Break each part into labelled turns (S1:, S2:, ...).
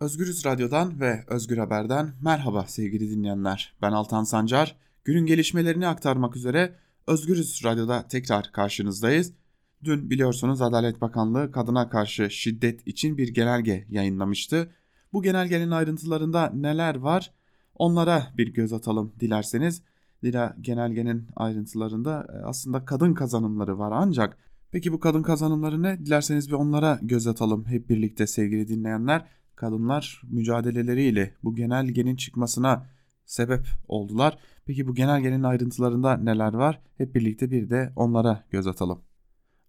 S1: Özgürüz Radyo'dan ve Özgür Haber'den merhaba sevgili dinleyenler. Ben Altan Sancar. Günün gelişmelerini aktarmak üzere Özgürüz Radyo'da tekrar karşınızdayız. Dün biliyorsunuz Adalet Bakanlığı kadına karşı şiddet için bir genelge yayınlamıştı. Bu genelgenin ayrıntılarında neler var onlara bir göz atalım dilerseniz. Zira genelgenin ayrıntılarında e, aslında kadın kazanımları var ancak peki bu kadın kazanımları ne? Dilerseniz bir onlara göz atalım hep birlikte sevgili dinleyenler kadınlar mücadeleleriyle bu genelgenin çıkmasına sebep oldular. Peki bu genelgenin ayrıntılarında neler var? Hep birlikte bir de onlara göz atalım.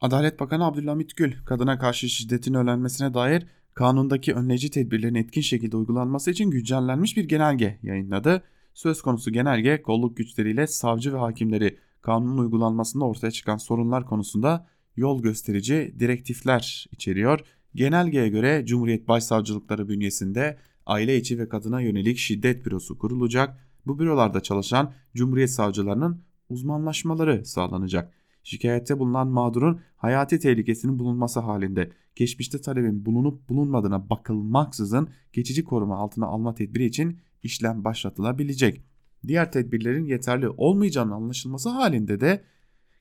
S1: Adalet Bakanı Abdülhamit Gül, kadına karşı şiddetin önlenmesine dair kanundaki önleyici tedbirlerin etkin şekilde uygulanması için güncellenmiş bir genelge yayınladı. Söz konusu genelge kolluk güçleriyle savcı ve hakimleri kanunun uygulanmasında ortaya çıkan sorunlar konusunda yol gösterici direktifler içeriyor. Genelgeye göre Cumhuriyet Başsavcılıkları bünyesinde aile içi ve kadına yönelik şiddet bürosu kurulacak. Bu bürolarda çalışan Cumhuriyet savcılarının uzmanlaşmaları sağlanacak. Şikayette bulunan mağdurun hayati tehlikesinin bulunması halinde geçmişte talebin bulunup bulunmadığına bakılmaksızın geçici koruma altına alma tedbiri için işlem başlatılabilecek. Diğer tedbirlerin yeterli olmayacağının anlaşılması halinde de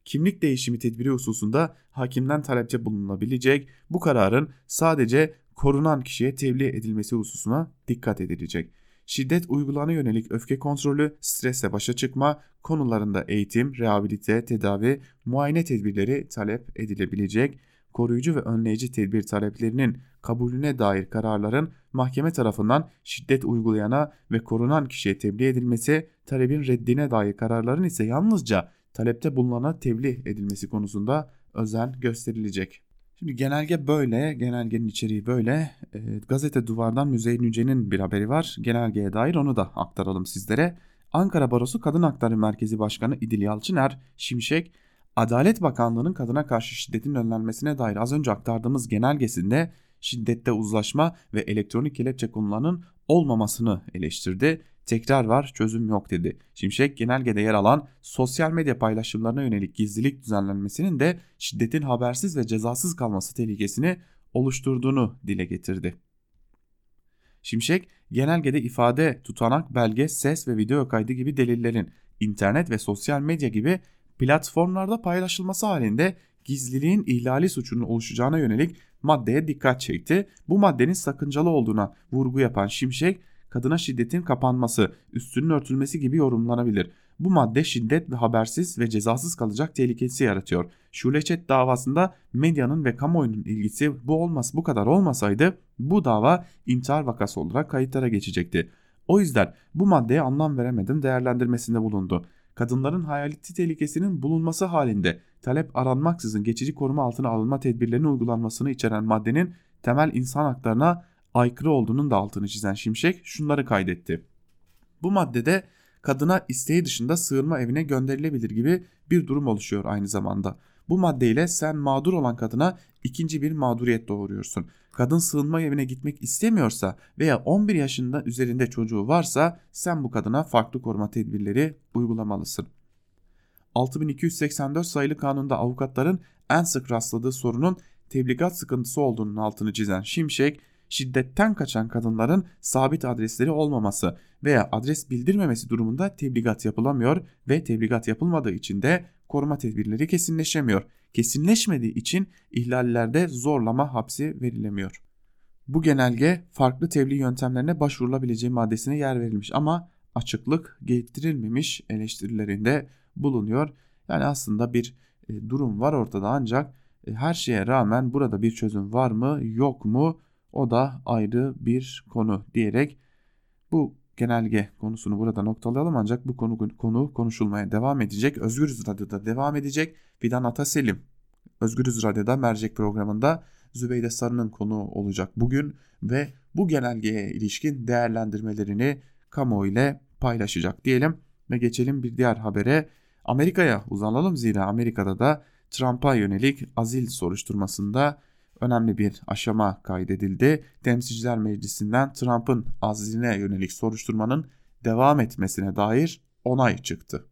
S1: kimlik değişimi tedbiri hususunda hakimden talepçe bulunabilecek. Bu kararın sadece korunan kişiye tebliğ edilmesi hususuna dikkat edilecek. Şiddet uygulana yönelik öfke kontrolü, stresle başa çıkma konularında eğitim, rehabilite, tedavi, muayene tedbirleri talep edilebilecek. Koruyucu ve önleyici tedbir taleplerinin kabulüne dair kararların mahkeme tarafından şiddet uygulayana ve korunan kişiye tebliğ edilmesi, talebin reddine dair kararların ise yalnızca talepte bulunana tebliğ edilmesi konusunda özen gösterilecek. Şimdi genelge böyle, genelgenin içeriği böyle. E, gazete Duvar'dan Müzeyyen Yüce'nin bir haberi var. Genelgeye dair onu da aktaralım sizlere. Ankara Barosu Kadın Hakları Merkezi Başkanı İdil Yalçıner, Şimşek, Adalet Bakanlığı'nın kadına karşı şiddetin önlenmesine dair az önce aktardığımız genelgesinde şiddette uzlaşma ve elektronik kelepçe konularının olmamasını eleştirdi tekrar var çözüm yok dedi. Şimşek genelgede yer alan sosyal medya paylaşımlarına yönelik gizlilik düzenlenmesinin de şiddetin habersiz ve cezasız kalması tehlikesini oluşturduğunu dile getirdi. Şimşek genelgede ifade, tutanak, belge, ses ve video kaydı gibi delillerin internet ve sosyal medya gibi platformlarda paylaşılması halinde gizliliğin ihlali suçunun oluşacağına yönelik maddeye dikkat çekti. Bu maddenin sakıncalı olduğuna vurgu yapan Şimşek kadına şiddetin kapanması, üstünün örtülmesi gibi yorumlanabilir. Bu madde şiddet ve habersiz ve cezasız kalacak tehlikesi yaratıyor. Şuleçet davasında medyanın ve kamuoyunun ilgisi bu olmaz bu kadar olmasaydı bu dava intihar vakası olarak kayıtlara geçecekti. O yüzden bu maddeye anlam veremedim değerlendirmesinde bulundu. Kadınların hayaleti tehlikesinin bulunması halinde talep aranmaksızın geçici koruma altına alınma tedbirlerinin uygulanmasını içeren maddenin temel insan haklarına aykırı olduğunun da altını çizen Şimşek şunları kaydetti. Bu maddede kadına isteği dışında sığınma evine gönderilebilir gibi bir durum oluşuyor aynı zamanda. Bu maddeyle sen mağdur olan kadına ikinci bir mağduriyet doğuruyorsun. Kadın sığınma evine gitmek istemiyorsa veya 11 yaşında üzerinde çocuğu varsa sen bu kadına farklı koruma tedbirleri uygulamalısın. 6284 sayılı kanunda avukatların en sık rastladığı sorunun tebligat sıkıntısı olduğunun altını çizen Şimşek, şiddetten kaçan kadınların sabit adresleri olmaması veya adres bildirmemesi durumunda tebligat yapılamıyor ve tebligat yapılmadığı için de koruma tedbirleri kesinleşemiyor. Kesinleşmediği için ihlallerde zorlama hapsi verilemiyor. Bu genelge farklı tebliğ yöntemlerine başvurulabileceği maddesine yer verilmiş ama açıklık getirilmemiş eleştirilerinde bulunuyor. Yani aslında bir e, durum var ortada ancak e, her şeye rağmen burada bir çözüm var mı yok mu o da ayrı bir konu diyerek bu genelge konusunu burada noktalayalım ancak bu konu, konu konuşulmaya devam edecek. Özgürüz Radyo'da devam edecek. Fidan Ataselim Özgürüz Radyo'da mercek programında Zübeyde Sarı'nın konu olacak bugün ve bu genelgeye ilişkin değerlendirmelerini kamuoyu ile paylaşacak diyelim ve geçelim bir diğer habere. Amerika'ya uzanalım zira Amerika'da da Trump'a yönelik azil soruşturmasında önemli bir aşama kaydedildi. Temsilciler Meclisi'nden Trump'ın azline yönelik soruşturmanın devam etmesine dair onay çıktı.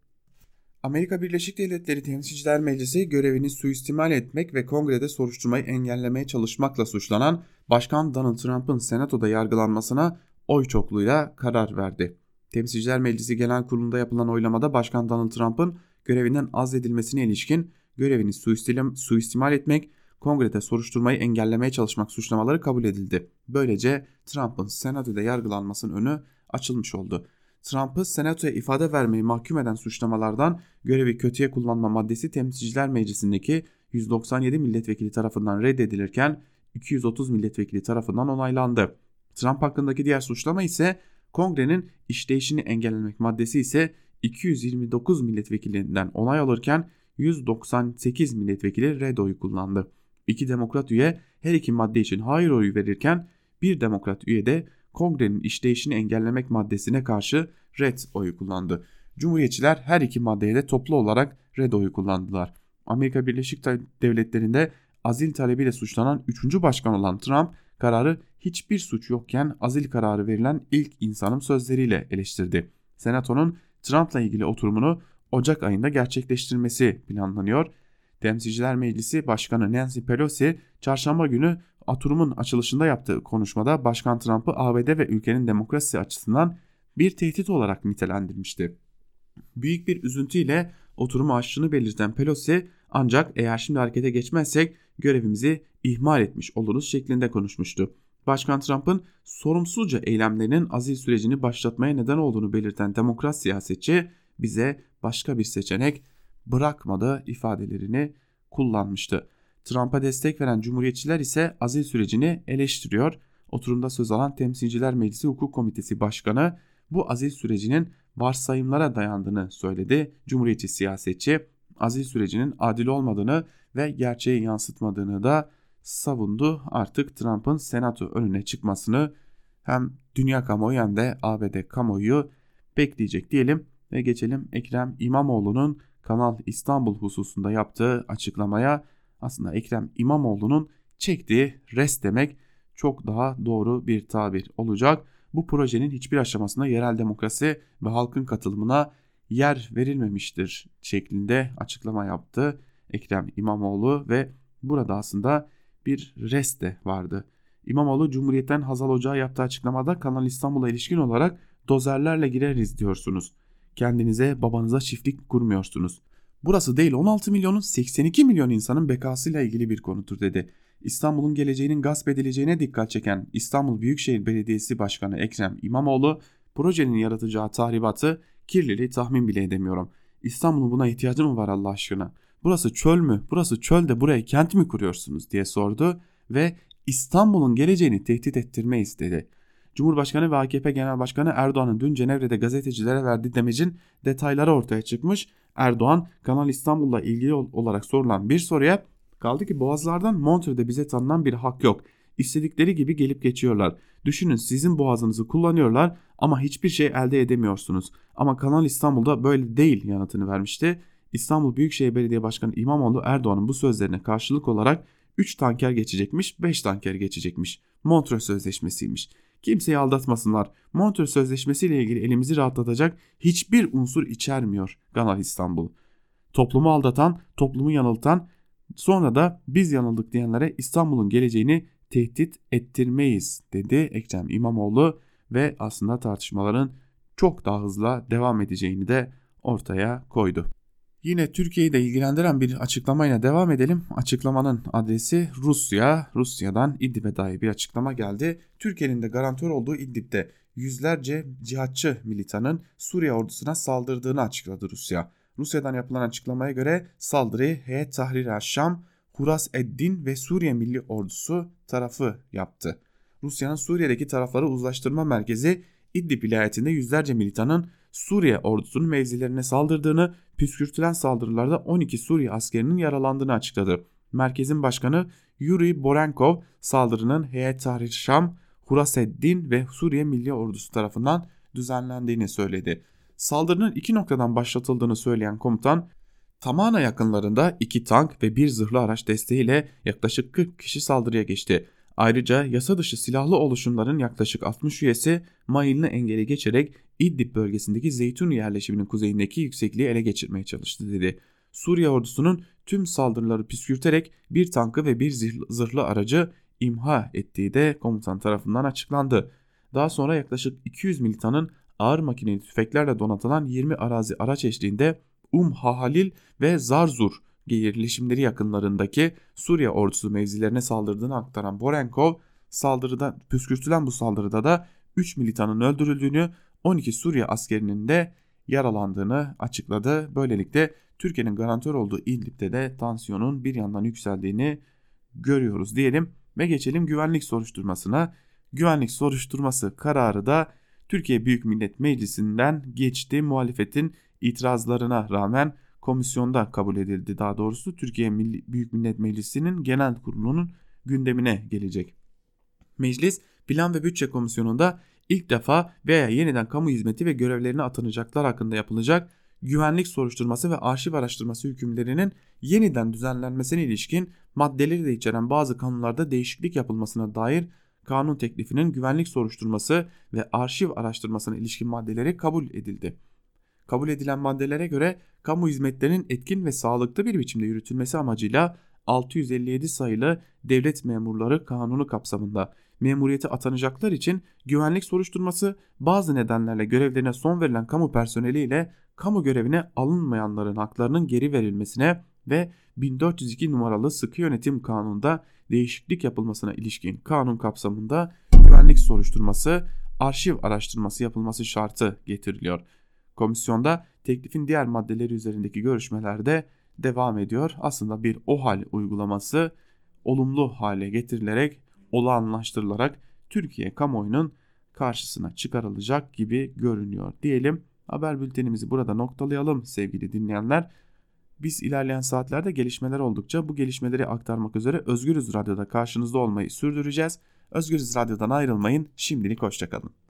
S1: Amerika Birleşik Devletleri Temsilciler Meclisi görevini suistimal etmek ve kongrede soruşturmayı engellemeye çalışmakla suçlanan Başkan Donald Trump'ın senatoda yargılanmasına oy çokluğuyla karar verdi. Temsilciler Meclisi Genel Kurulu'nda yapılan oylamada Başkan Donald Trump'ın görevinden azledilmesine ilişkin görevini suistimal, etmek, kongrede soruşturmayı engellemeye çalışmak suçlamaları kabul edildi. Böylece Trump'ın senatoda yargılanmasının önü açılmış oldu. Trump'ı senatoya ifade vermeyi mahkum eden suçlamalardan görevi kötüye kullanma maddesi Temsilciler Meclisi'ndeki 197 milletvekili tarafından reddedilirken 230 milletvekili tarafından onaylandı. Trump hakkındaki diğer suçlama ise kongrenin işleyişini engellemek maddesi ise 229 milletvekilinden onay alırken 198 milletvekili red oyu kullandı. İki demokrat üye her iki madde için hayır oyu verirken bir demokrat üye de kongrenin işleyişini engellemek maddesine karşı red oyu kullandı. Cumhuriyetçiler her iki maddeye de toplu olarak red oyu kullandılar. Amerika Birleşik Devletleri'nde azil talebiyle suçlanan 3. başkan olan Trump kararı hiçbir suç yokken azil kararı verilen ilk insanım sözleriyle eleştirdi. Senato'nun Trump'la ilgili oturumunu Ocak ayında gerçekleştirmesi planlanıyor. Temsilciler Meclisi Başkanı Nancy Pelosi çarşamba günü oturumun açılışında yaptığı konuşmada Başkan Trump'ı ABD ve ülkenin demokrasi açısından bir tehdit olarak nitelendirmişti. Büyük bir üzüntüyle oturumu açtığını belirten Pelosi ancak eğer şimdi harekete geçmezsek görevimizi ihmal etmiş oluruz şeklinde konuşmuştu. Başkan Trump'ın sorumsuzca eylemlerinin azil sürecini başlatmaya neden olduğunu belirten demokrat siyasetçi bize başka bir seçenek bırakmadı ifadelerini kullanmıştı. Trump'a destek veren cumhuriyetçiler ise azil sürecini eleştiriyor. Oturumda söz alan Temsilciler Meclisi Hukuk Komitesi Başkanı bu azil sürecinin varsayımlara dayandığını söyledi. Cumhuriyetçi siyasetçi azil sürecinin adil olmadığını ve gerçeği yansıtmadığını da savundu. Artık Trump'ın senato önüne çıkmasını hem dünya kamuoyu hem de ABD kamuoyu bekleyecek diyelim ve geçelim Ekrem İmamoğlu'nun Kanal İstanbul hususunda yaptığı açıklamaya. Aslında Ekrem İmamoğlu'nun çektiği rest demek çok daha doğru bir tabir olacak. Bu projenin hiçbir aşamasında yerel demokrasi ve halkın katılımına yer verilmemiştir şeklinde açıklama yaptı Ekrem İmamoğlu ve burada aslında bir rest de vardı. İmamoğlu Cumhuriyet'ten Hazal Ocağı yaptığı açıklamada Kanal İstanbul'a ilişkin olarak dozerlerle gireriz diyorsunuz. Kendinize babanıza çiftlik kurmuyorsunuz. Burası değil 16 milyonun 82 milyon insanın bekasıyla ilgili bir konudur dedi. İstanbul'un geleceğinin gasp edileceğine dikkat çeken İstanbul Büyükşehir Belediyesi Başkanı Ekrem İmamoğlu projenin yaratacağı tahribatı kirliliği tahmin bile edemiyorum. İstanbul'un buna ihtiyacı mı var Allah aşkına? Burası çöl mü? Burası çölde buraya kent mi kuruyorsunuz diye sordu ve İstanbul'un geleceğini tehdit ettirmeyiz dedi. Cumhurbaşkanı ve AKP Genel Başkanı Erdoğan'ın dün Cenevre'de gazetecilere verdiği demecin detayları ortaya çıkmış. Erdoğan Kanal İstanbul'la ilgili olarak sorulan bir soruya kaldı ki boğazlardan Montreux'de bize tanınan bir hak yok. İstedikleri gibi gelip geçiyorlar. Düşünün sizin boğazınızı kullanıyorlar ama hiçbir şey elde edemiyorsunuz. Ama Kanal İstanbul'da böyle değil yanıtını vermişti. İstanbul Büyükşehir Belediye Başkanı İmamoğlu Erdoğan'ın bu sözlerine karşılık olarak 3 tanker geçecekmiş, 5 tanker geçecekmiş. Montreux Sözleşmesi'ymiş. Kimseyi aldatmasınlar. Montreux Sözleşmesi ile ilgili elimizi rahatlatacak hiçbir unsur içermiyor Kanal İstanbul. Toplumu aldatan, toplumu yanıltan, sonra da biz yanıldık diyenlere İstanbul'un geleceğini tehdit ettirmeyiz dedi Ekrem İmamoğlu ve aslında tartışmaların çok daha hızla devam edeceğini de ortaya koydu. Yine Türkiye'yi de ilgilendiren bir açıklamayla devam edelim. Açıklamanın adresi Rusya. Rusya'dan İdlib'e dair bir açıklama geldi. Türkiye'nin de garantör olduğu İdlib'de yüzlerce cihatçı militanın Suriye ordusuna saldırdığını açıkladı Rusya. Rusya'dan yapılan açıklamaya göre saldırıyı Heyet Tahrir Şam, Huras Eddin ve Suriye Milli Ordusu tarafı yaptı. Rusya'nın Suriye'deki tarafları uzlaştırma merkezi İdlib vilayetinde yüzlerce militanın Suriye ordusunun mevzilerine saldırdığını, püskürtülen saldırılarda 12 Suriye askerinin yaralandığını açıkladı. Merkezin başkanı Yuri Borenkov saldırının Heyet Tahrir Şam, Huraseddin ve Suriye Milli Ordusu tarafından düzenlendiğini söyledi. Saldırının iki noktadan başlatıldığını söyleyen komutan, Tamana yakınlarında iki tank ve bir zırhlı araç desteğiyle yaklaşık 40 kişi saldırıya geçti. Ayrıca yasa dışı silahlı oluşumların yaklaşık 60 üyesi Mayıl'ını engeli geçerek İdlib bölgesindeki Zeytun yerleşiminin kuzeyindeki yüksekliği ele geçirmeye çalıştı dedi. Suriye ordusunun tüm saldırıları püskürterek bir tankı ve bir zırhlı aracı imha ettiği de komutan tarafından açıklandı. Daha sonra yaklaşık 200 militanın ağır makineli tüfeklerle donatılan 20 arazi araç eşliğinde Um Hahalil ve Zarzur yerleşimleri yakınlarındaki Suriye ordusu mevzilerine saldırdığını aktaran Borenkov saldırıda püskürtülen bu saldırıda da 3 militanın öldürüldüğünü 12 Suriye askerinin de yaralandığını açıkladı. Böylelikle Türkiye'nin garantör olduğu İdlib'de de tansiyonun bir yandan yükseldiğini görüyoruz diyelim ve geçelim güvenlik soruşturmasına. Güvenlik soruşturması kararı da Türkiye Büyük Millet Meclisi'nden geçti. Muhalefetin itirazlarına rağmen komisyonda kabul edildi. Daha doğrusu Türkiye Büyük Millet Meclisi'nin genel kurulunun gündemine gelecek. Meclis Plan ve Bütçe Komisyonu'nda ilk defa veya yeniden kamu hizmeti ve görevlerine atanacaklar hakkında yapılacak güvenlik soruşturması ve arşiv araştırması hükümlerinin yeniden düzenlenmesine ilişkin maddeleri de içeren bazı kanunlarda değişiklik yapılmasına dair kanun teklifinin güvenlik soruşturması ve arşiv araştırmasına ilişkin maddeleri kabul edildi. Kabul edilen maddelere göre kamu hizmetlerinin etkin ve sağlıklı bir biçimde yürütülmesi amacıyla 657 sayılı devlet memurları kanunu kapsamında memuriyete atanacaklar için güvenlik soruşturması bazı nedenlerle görevlerine son verilen kamu personeliyle kamu görevine alınmayanların haklarının geri verilmesine ve 1402 numaralı sıkı yönetim kanununda değişiklik yapılmasına ilişkin kanun kapsamında güvenlik soruşturması, arşiv araştırması yapılması şartı getiriliyor. Komisyonda teklifin diğer maddeleri üzerindeki görüşmelerde devam ediyor. Aslında bir OHAL uygulaması olumlu hale getirilerek, olağanlaştırılarak Türkiye kamuoyunun karşısına çıkarılacak gibi görünüyor diyelim. Haber bültenimizi burada noktalayalım sevgili dinleyenler. Biz ilerleyen saatlerde gelişmeler oldukça bu gelişmeleri aktarmak üzere Özgürüz Radyo'da karşınızda olmayı sürdüreceğiz. Özgürüz Radyo'dan ayrılmayın. Şimdilik hoşçakalın.